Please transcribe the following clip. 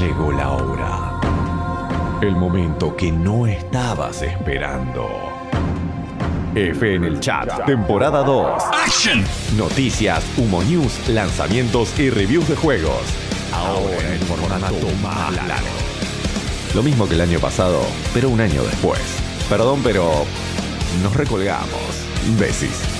Llegó la hora. El momento que no estabas esperando. F en el chat, temporada 2. Action. Noticias, Humo News, lanzamientos y reviews de juegos. Ahora en formato más largo. Lo mismo que el año pasado, pero un año después. Perdón, pero nos recolgamos. Besis.